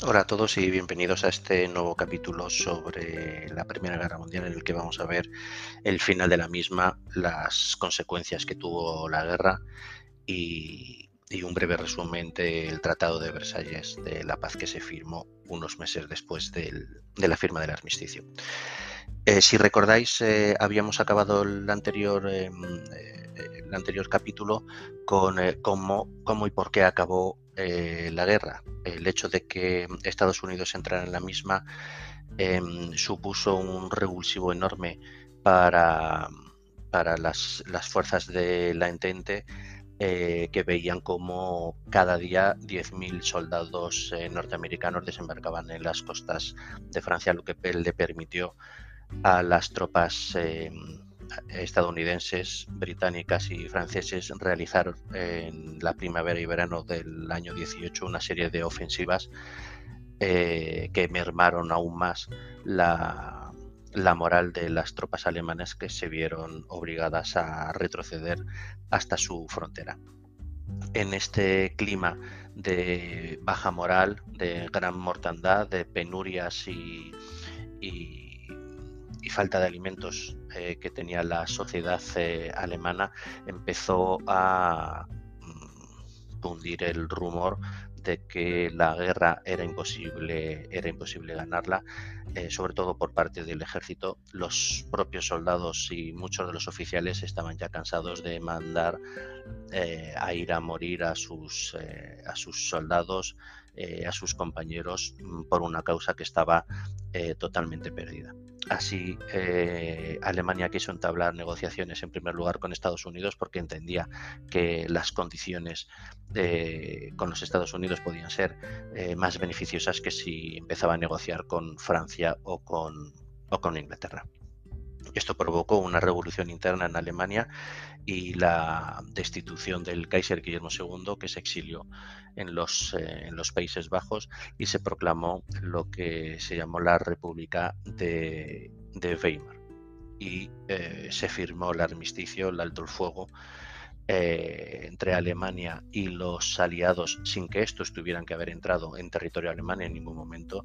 Hola a todos y bienvenidos a este nuevo capítulo sobre la Primera Guerra Mundial en el que vamos a ver el final de la misma, las consecuencias que tuvo la guerra y, un breve resumen del Tratado de Versalles de la paz que se firmó unos meses después de la firma del armisticio. Eh, si recordáis, eh, habíamos acabado el anterior, em, eh, el anterior capítulo con cómo, cómo y por qué acabó eh, la guerra. El hecho de que Estados Unidos entrara en la misma em, supuso un revulsivo enorme para, para las, fuerzas de la Entente eh, que veían como cada día 10.000 soldados eh, norteamericanos desembarcaban en las costas de Francia, lo que le permitió a las tropas em, estadounidenses, británicas y franceses realizaron en la primavera y verano del año 18 una serie de ofensivas eh, que mermaron aún más la, moral de las tropas alemanas que se vieron obligadas a retroceder hasta su frontera. En este clima de baja moral, de gran mortandad, de penurias y y falta de alimentos eh, que tenía la sociedad eh, alemana empezó a mm, el rumor de que la guerra era imposible, era imposible ganarla, eh, sobre todo por parte del ejército. Los propios soldados y muchos de los oficiales estaban ya cansados de mandar a ir a morir a sus, a sus soldados, a sus compañeros, mm, por una causa que estaba totalmente perdida. Así, eh, Alemania quiso entablar negociaciones en primer lugar con Estados Unidos porque entendía que las condiciones con los Estados Unidos podían ser eh, más beneficiosas que si empezaba a negociar con Francia o con, o con Inglaterra. Esto provocó una revolución interna en Alemania y la destitución del Kaiser Guillermo II, que se exilió en los, eh, en los Países Bajos y se proclamó lo que se llamó la República de, Weimar. Y eh, se firmó el armisticio, el alto el fuego, eh, entre Alemania y los aliados, sin que estos tuvieran que haber entrado en territorio alemán en ningún momento,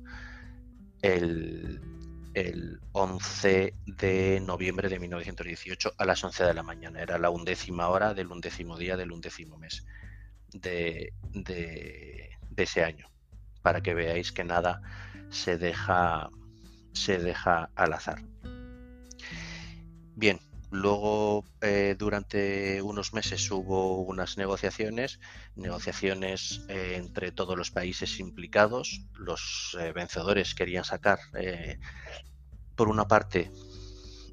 el el 11 de noviembre de 1918 a las 11 de la mañana. Era la undécima hora del undécimo día del undécimo mes de, ese año. Para que veáis que nada se deja, se deja al azar. Bien, luego eh, durante unos meses hubo unas negociaciones, negociaciones eh, entre todos los países implicados. Los eh, vencedores querían sacar por una parte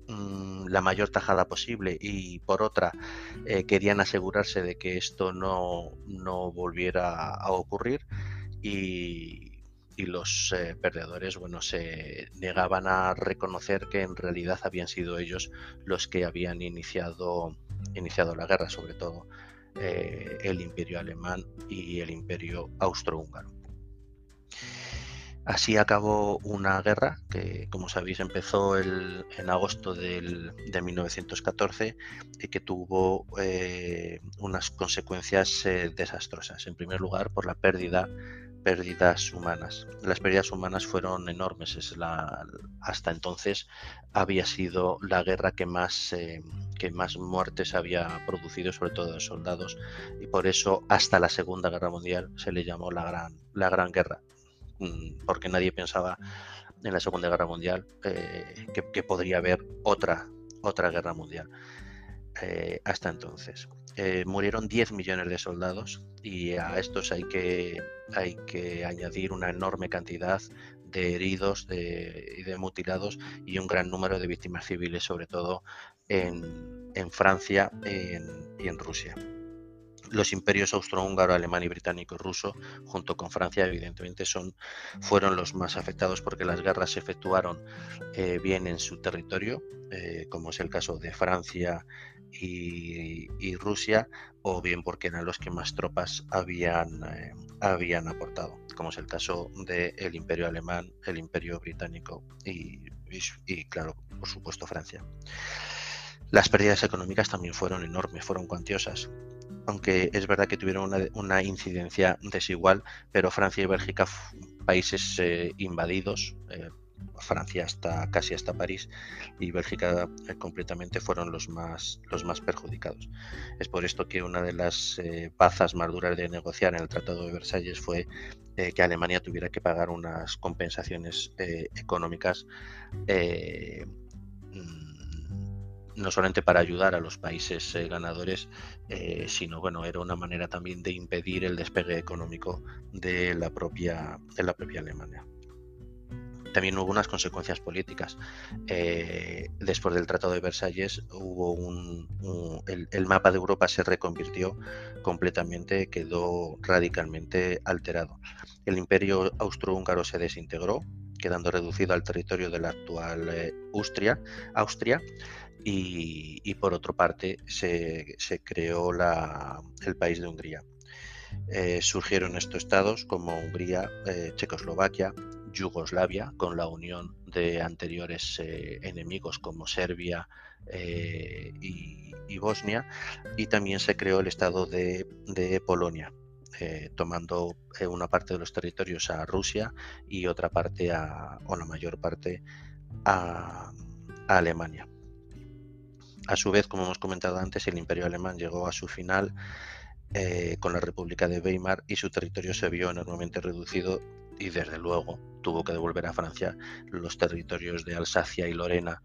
mm, la mayor tajada posible y por otra querían asegurarse de que esto no, volviera a ocurrir y, los eh, perdedores bueno se negaban a reconocer que en realidad habían sido ellos los que habían iniciado iniciado la guerra sobre todo eh, el imperio alemán y el imperio austrohúngaro Así acabó una guerra que, como sabéis, empezó en agosto de 1914 y que tuvo eh, unas consecuencias desastrosas. En primer lugar, por la pérdida pérdidas humanas. Las pérdidas humanas fueron enormes. Hasta entonces había sido la guerra que más, eh, que más muertes había producido, sobre todo de soldados, y por eso hasta la Segunda Guerra Mundial se le llamó la Gran, la gran Guerra. Mm, porque nadie pensaba en la Segunda Guerra Mundial eh, que, podría haber otra, otra guerra mundial. Eh, hasta entonces. Eh, murieron 10 millones de soldados y a estos hay que, hay que añadir una enorme cantidad de heridos y de, mutilados y un gran número de víctimas civiles, sobre todo en, Francia y en Rusia. Los imperios austrohúngaro, alemán y británico y ruso, junto con Francia, evidentemente, son, fueron los más afectados porque las guerras se efectuaron eh, bien en su territorio, eh, como es el caso de Francia y, Rusia, o bien porque eran los que más tropas habían, eh, habían aportado, como es el caso del imperio alemán, el imperio británico y, claro, por supuesto, Francia. Las pérdidas económicas también fueron enormes, fueron cuantiosas aunque es verdad que tuvieron una, incidencia desigual, pero Francia y Bélgica, países eh, invadidos, eh, Francia hasta casi hasta París y Bélgica eh, completamente fueron los más los más perjudicados. Es por esto que una de las bazas más duras de negociar en el Tratado de Versalles fue que Alemania tuviera que pagar unas compensaciones económicas no solamente para ayudar a los países eh, ganadores, eh, sino bueno, era una manera también de impedir el despegue económico de la propia, de la propia Alemania. También hubo unas consecuencias políticas. Eh, después del Tratado de Versalles hubo un, el, mapa de Europa se reconvirtió completamente, quedó radicalmente alterado. El imperio austrohúngaro se desintegró, quedando reducido al territorio de la actual Austria, Austria y, por otra parte se, creó el país de Hungría. Eh, surgieron estos estados como Hungría, eh, Checoslovaquia, Yugoslavia, con la unión de anteriores eh, enemigos como Serbia y, Bosnia, y también se creó el estado de, Polonia, tomando una parte de los territorios a Rusia y otra parte, a, o la mayor parte, a Alemania. A su vez, como hemos comentado antes, el imperio alemán llegó a su final eh, con la República de Weimar y su territorio se vio enormemente reducido y desde luego tuvo que devolver a Francia los territorios de Alsacia y Lorena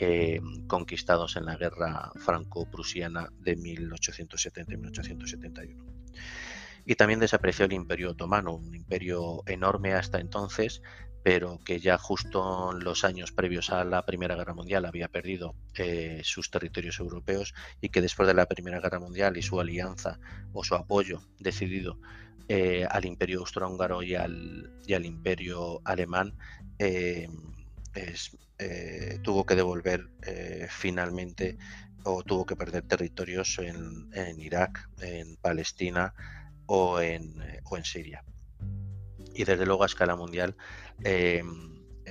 eh, conquistados en la guerra franco-prusiana de 1870-1871. Y también desapareció el imperio otomano, un imperio enorme hasta entonces, pero que ya justo en los años previos a la Primera Guerra Mundial había perdido eh, sus territorios europeos y que después de la Primera Guerra Mundial y su alianza o su apoyo decidido eh, al Imperio Austrohúngaro y al, y al Imperio Alemán, eh, tuvo que devolver finalmente o tuvo que perder territorios en, en Irak, en Palestina o en, o en Siria. Y desde luego a escala mundial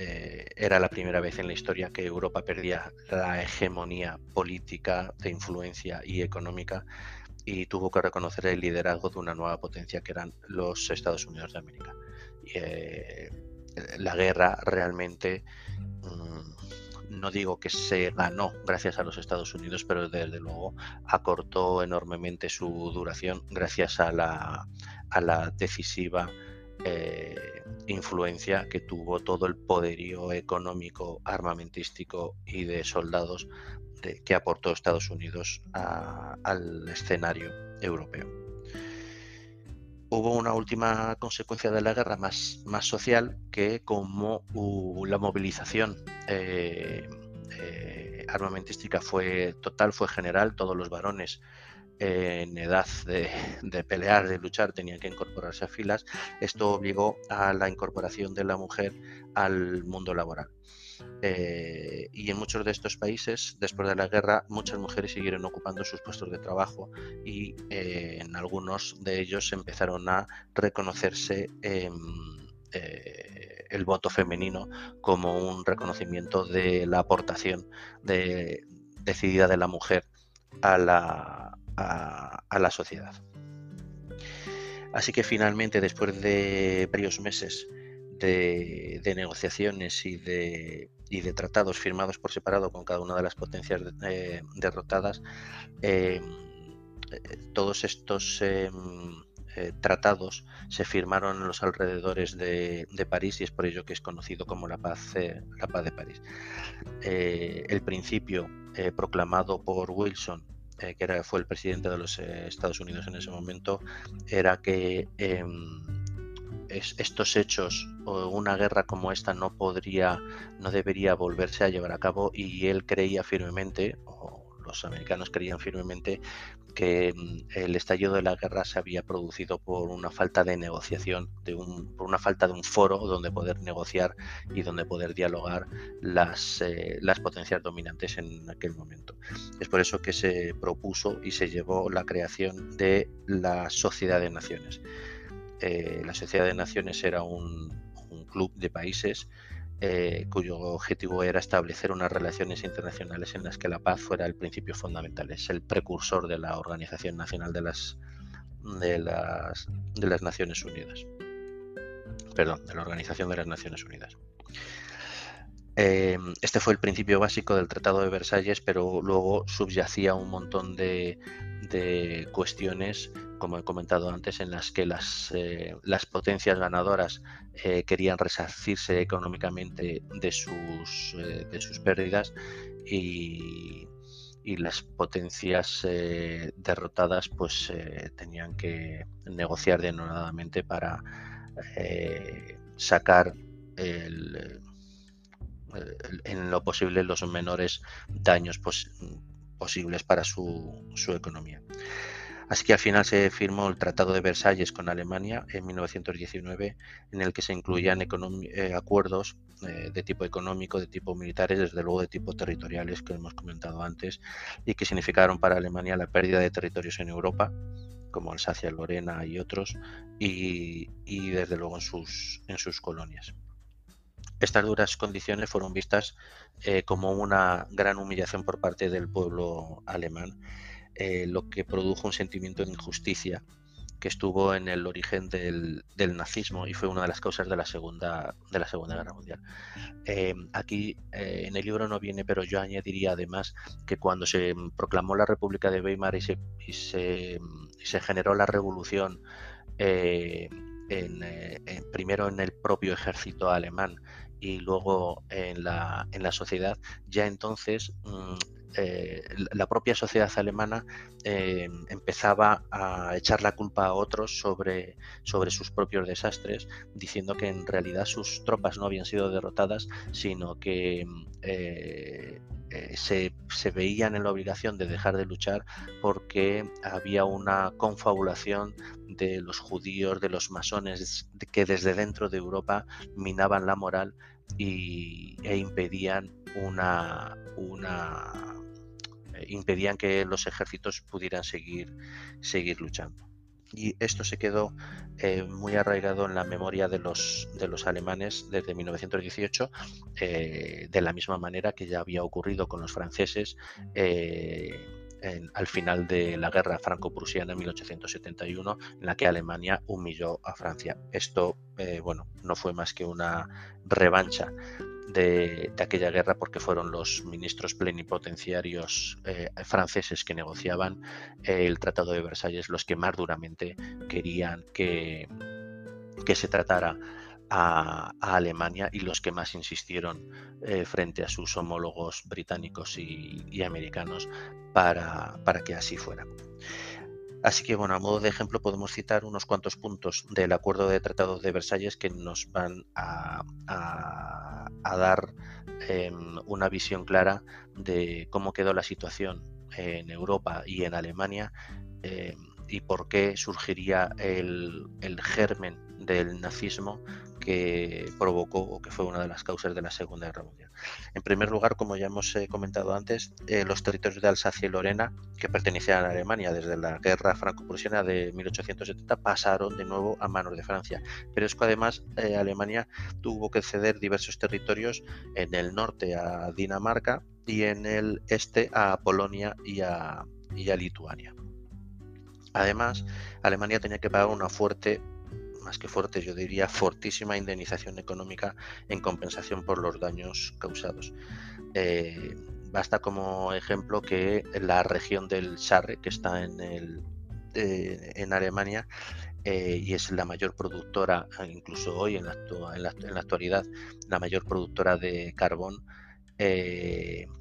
eh, era la primera vez en la historia que Europa perdía la hegemonía política, de influencia y económica y tuvo que reconocer el liderazgo de una nueva potencia que eran los Estados Unidos de América. Eh, la guerra realmente, mm, no digo que se ganó gracias a los Estados Unidos, pero desde luego acortó enormemente su duración gracias a la, a la decisiva eh, influencia que tuvo todo el poderío económico, armamentístico y de soldados que aportó Estados Unidos al escenario europeo. Hubo una última consecuencia de la guerra más, social que como la movilización eh, eh, armamentística fue total, fue general, todos los varones en edad de, pelear, de luchar, tenían que incorporarse a filas. Esto obligó a la incorporación de la mujer al mundo laboral. Eh, y en muchos de estos países, después de la guerra, muchas mujeres siguieron ocupando sus puestos de trabajo y eh, en algunos de ellos empezaron a reconocerse eh, el voto femenino como un reconocimiento de la aportación decidida de la mujer a la, a, la sociedad. Así que finalmente, después de varios meses de, negociaciones y de, de, tratados firmados por separado con cada una de las potencias eh, derrotadas, em, eh, todos estos em, eh, tratados se firmaron en los alrededores de, París y es por ello que es conocido como la paz, la paz de París. el principio proclamado por Wilson eh, que era, fue el presidente de los eh, Estados Unidos en ese momento, era que em, estos hechos o una guerra como esta no podría, no debería volverse a llevar a cabo y él creía firmemente, o los americanos creían firmemente, que mm, el estallido de la guerra se había producido por una falta de negociación, por una falta de un foro donde poder negociar y donde poder dialogar las, eh, las potencias dominantes en aquel momento. Es por eso que se propuso y se llevó la creación de la Sociedad de Naciones. Eh, la Sociedad de Naciones era un, club de países eh, cuyo objetivo era establecer unas relaciones internacionales en las que la paz fuera el principio fundamental. Es el precursor de la Organización Nacional de las, de las, de las Naciones Unidas. Perdón, de la Organización de las Naciones Unidas. Eh, este fue el principio básico del Tratado de Versalles, pero luego subyacía un montón de, de cuestiones como he comentado antes, en las que las, eh, las potencias ganadoras eh, querían resarcirse económicamente de sus, eh, de sus pérdidas y, las potencias derrotadas pues tenían que negociar denodadamente para sacar en lo posible los menores daños posibles para su, su economía. Así que al final se firmó el Tratado de Versalles con Alemania en 1919, en el que se incluían eh, acuerdos eh, de tipo económico, de tipo militares, desde luego de tipo territoriales, que hemos comentado antes, y que significaron para Alemania la pérdida de territorios en Europa, como Alsacia, Lorena y otros, y, desde luego en sus, colonias. Estas duras condiciones fueron vistas eh, como una gran humillación por parte del pueblo alemán eh, lo que produjo un sentimiento de injusticia que estuvo en el origen del, nazismo y fue una de las causas de la Segunda, de la segunda Guerra Mundial. Eh, aquí eh, en el libro no viene, pero yo añadiría además que cuando se proclamó la República de Weimar y se, se, generó la revolución, primero en el propio ejército alemán y luego en la, en la sociedad, ya entonces mm, eh, la propia sociedad alemana eh, empezaba a echar la culpa a otros sobre, sobre sus propios desastres, diciendo que en realidad sus tropas no habían sido derrotadas, sino que eh, se, veían en la obligación de dejar de luchar porque había una confabulación de los judíos, de los masones, que desde dentro de Europa minaban la moral y, e impedían una, una impedían que los ejércitos pudieran seguir, seguir luchando. Y esto se quedó eh, muy arraigado en la memoria de los, de los alemanes desde 1918, eh, de la misma manera que ya había ocurrido con los franceses al final de la guerra franco-prusiana en 1871, en la que Alemania humilló a Francia. Esto, bueno, no fue más que una revancha de, aquella guerra porque fueron los ministros plenipotenciarios eh, franceses que negociaban eh, el Tratado de Versalles los que más duramente querían que, que se tratara a, Alemania y los que más insistieron eh, frente a sus homólogos británicos y, americanos para, para que así fuera. Así que, bueno, a modo de ejemplo podemos citar unos cuantos puntos del acuerdo de tratados de Versalles que nos van a, dar em, una visión clara de cómo quedó la situación en Europa y en Alemania em, y por qué surgiría el, el germen del nazismo que provocó o que fue una de las causas de la Segunda Guerra Mundial. En primer lugar, como ya hemos eh, comentado antes, eh, los territorios de Alsacia y Lorena, que pertenecían a Alemania desde la Guerra Franco-Prusiana de 1870, pasaron de nuevo a manos de Francia. Pero es que además eh, Alemania tuvo que ceder diversos territorios en el norte a Dinamarca y en el este a Polonia y a, y a Lituania. Además, Alemania tenía que pagar una fuerte más que fuerte, yo diría fortísima indemnización económica en compensación por los daños causados. Eh, basta como ejemplo que la región del Sarre, que está en, el, eh, en Alemania, eh, y es la mayor productora, incluso hoy en la, en la, actualidad, la mayor productora de carbón,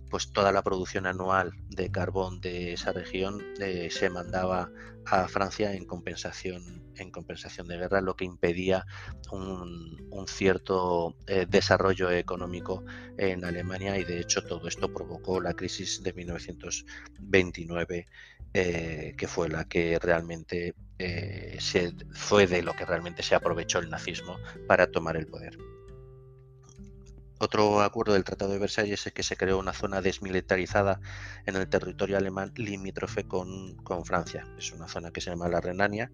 pues toda la producción anual de carbón de esa región se mandaba a Francia en compensación en compensación de guerra, lo que impedía un, cierto eh, desarrollo económico en Alemania y de hecho todo esto provocó la crisis de 1929 eh, que fue la que realmente eh, se, fue de lo que realmente se aprovechó el nazismo para tomar el poder. Otro acuerdo del Tratado de Versalles es que se creó una zona desmilitarizada en el territorio alemán limítrofe con, con Francia. Es una zona que se llama la Renania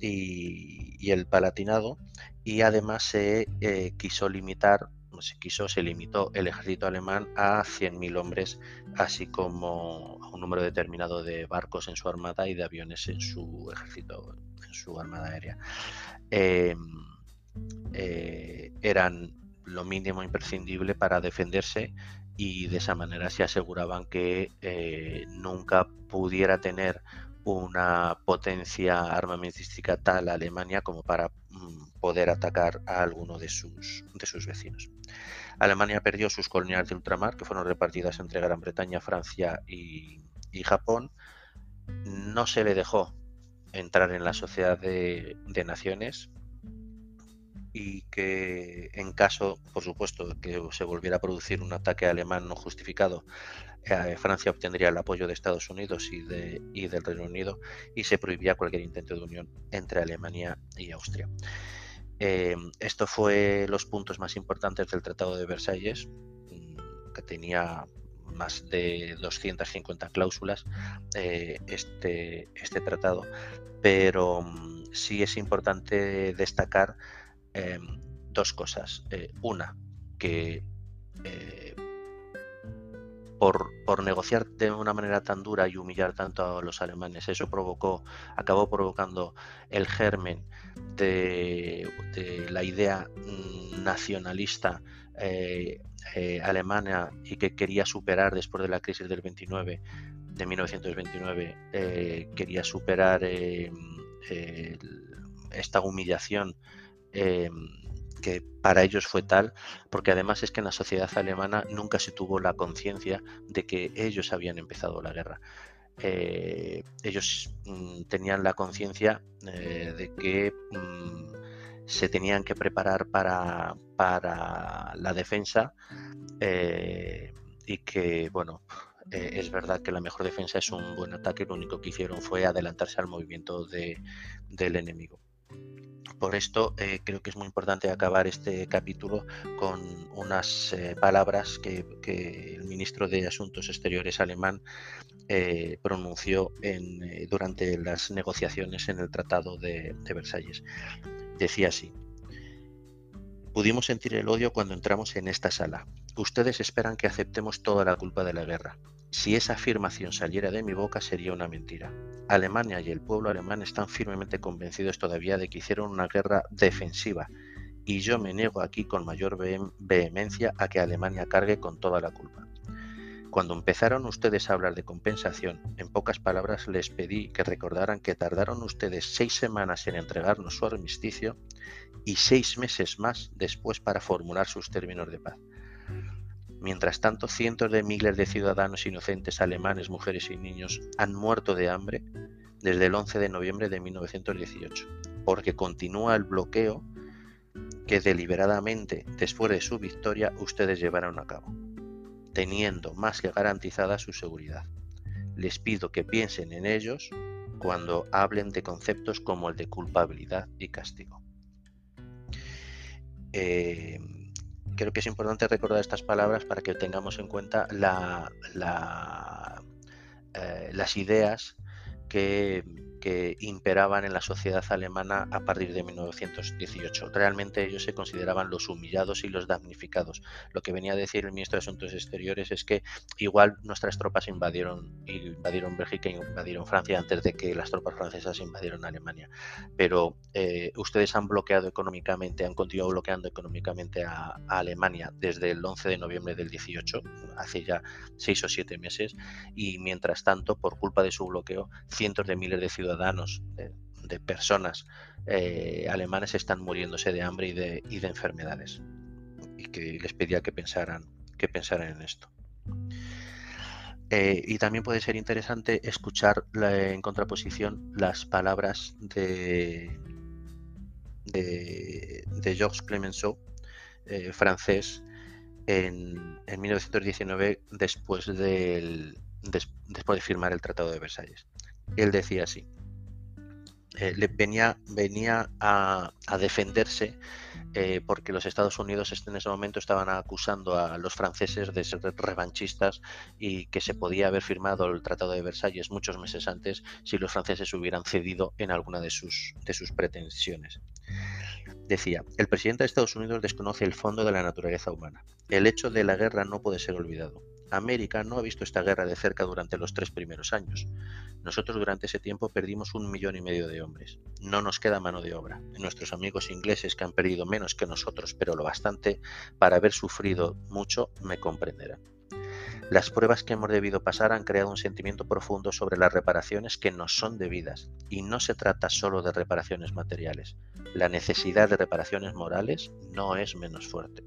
y, el Palatinado y además se eh, quiso limitar se quiso, se limitó el ejército alemán a 100.000 hombres, así como a un número determinado de barcos en su armada y de aviones en su ejército, en su armada aérea. Em, eh, eran lo mínimo imprescindible para defenderse y de esa manera se aseguraban que eh, nunca pudiera tener una potencia armamentística tal Alemania como para mm, poder atacar a alguno de sus, de sus vecinos. Alemania perdió sus colonias de ultramar, que fueron repartidas entre Gran Bretaña, Francia y, Japón. No se le dejó entrar en la Sociedad de, de Naciones, y que en caso, por supuesto, que se volviera a producir un ataque alemán no justificado, eh, Francia obtendría el apoyo de Estados Unidos y, de, y del Reino Unido y se prohibía cualquier intento de unión entre Alemania y Austria. Eh, esto fue los puntos más importantes del Tratado de Versalles, mm, que tenía más de 250 cláusulas eh, este, este tratado, pero mm, sí es importante destacar Em, dos cosas. Eh, una, que eh, por, por, negociar de una manera tan dura y humillar tanto a los alemanes, eso provocó, acabó provocando el germen de, la idea nacionalista eh, alemana y que quería superar después de la crisis del 29, de 1929, quería superar esta humillación Em, que para ellos fue tal, porque además es que en la sociedad alemana nunca se tuvo la conciencia de que ellos habían empezado la guerra. Eh, ellos mm, tenían la conciencia eh, de que mm, se tenían que preparar para, para la defensa eh, y que, bueno, es verdad que la mejor defensa es un buen ataque, lo único que hicieron fue adelantarse al movimiento de, del enemigo. Por esto eh, creo que es muy importante acabar este capítulo con unas eh, palabras que, el ministro de Asuntos Exteriores alemán eh, pronunció durante las negociaciones en el Tratado de Versalles. Decía así, pudimos sentir el odio cuando entramos en esta sala. Ustedes esperan que aceptemos toda la culpa de la guerra. Si esa afirmación saliera de mi boca sería una mentira. Alemania y el pueblo alemán están firmemente convencidos todavía de que hicieron una guerra defensiva y yo me niego aquí con mayor vehemencia a que Alemania cargue con toda la culpa. Cuando empezaron ustedes a hablar de compensación, en pocas palabras les pedí que recordaran que tardaron ustedes seis semanas en entregarnos su armisticio y seis meses más después para formular sus términos de paz. Mientras tanto, cientos de miles de ciudadanos inocentes alemanes, mujeres y niños han muerto de hambre desde el 11 de noviembre de 1918, porque continúa el bloqueo que deliberadamente, después de su victoria, ustedes llevaron a cabo, teniendo más que garantizada su seguridad. Les pido que piensen en ellos cuando hablen de conceptos como el de culpabilidad y castigo. Eh, creo que es importante recordar estas palabras para que tengamos en cuenta eh, las ideas que imperaban en la sociedad alemana a partir de 1918. Realmente ellos se consideraban los humillados y los damnificados. Lo que venía a decir el ministro de Asuntos Exteriores es que igual nuestras tropas invadieron, invadieron Bélgica y invadieron Francia antes de que las tropas francesas invadieron Alemania. Pero eh, ustedes han bloqueado económicamente, han continuado bloqueando económicamente a, Alemania desde el 11 de noviembre del 18, hace ya seis o siete meses, y mientras tanto, por culpa de su bloqueo, cientos de miles de ciudadanos ciudadanos, de, personas eh, alemanes están muriéndose de hambre y de, y de enfermedades. Y que les pedía que pensaran, que pensaran en esto. Eh, y también puede ser interesante escuchar en contraposición las palabras de, de, de Georges Clemenceau, eh, francés, en, en, 1919, después, del, después de firmar el Tratado de Versalles. Él decía así, eh, venía, venía a, defenderse eh, porque los Estados Unidos en ese momento estaban acusando a los franceses de ser revanchistas y que se podía haber firmado el Tratado de Versalles muchos meses antes si los franceses hubieran cedido en alguna de sus, de sus pretensiones. Decía, el presidente de Estados Unidos desconoce el fondo de la naturaleza humana. El hecho de la guerra no puede ser olvidado. América no ha visto esta guerra de cerca durante los tres primeros años. Nosotros durante ese tiempo perdimos un millón y medio de hombres. No nos queda mano de obra. Nuestros amigos ingleses que han perdido menos que nosotros, pero lo bastante para haber sufrido mucho, me comprenderán. Las pruebas que hemos debido pasar han creado un sentimiento profundo sobre las reparaciones que nos son debidas, y no se trata solo de reparaciones materiales. La necesidad de reparaciones morales no es menos fuerte.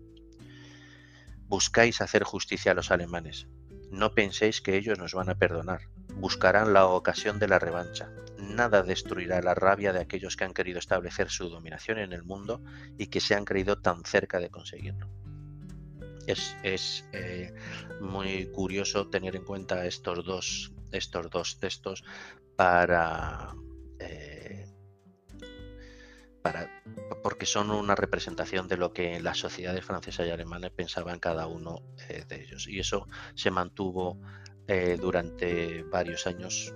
Buscáis hacer justicia a los alemanes. No penséis que ellos nos van a perdonar. Buscarán la ocasión de la revancha. Nada destruirá la rabia de aquellos que han querido establecer su dominación en el mundo y que se han creído tan cerca de conseguirlo es, eh, muy curioso tener en cuenta estos dos, estos dos textos para, eh, para, porque son una representación de lo que las sociedades francesa y alemana pensaban cada uno eh, de ellos. Y eso se mantuvo durante varios años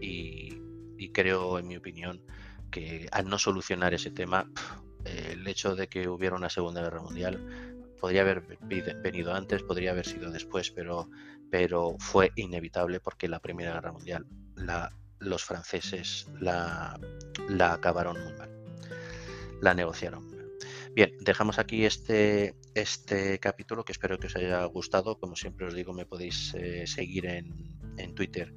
y, y, creo, en mi opinión, que al no solucionar ese tema, el hecho de que hubiera una Segunda Guerra Mundial podría haber venido antes, podría haber sido después, pero, pero fue inevitable porque la Primera Guerra Mundial la, los franceses la, la acabaron muy mal, la negociaron Bien, dejamos aquí este, este capítulo que espero que os haya gustado. Como siempre os digo, me podéis eh, seguir en, en Twitter.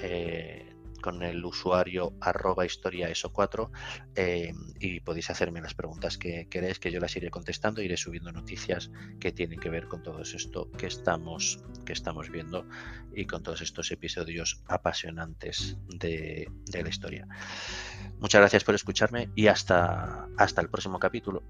Eh, con el usuario arroba historia eso 4 eh, y podéis hacerme las preguntas que queréis que yo las iré contestando iré subiendo noticias que tienen que ver con todo esto que estamos que estamos viendo y con todos estos episodios apasionantes de, de la historia. Muchas gracias por escucharme y hasta hasta el próximo capítulo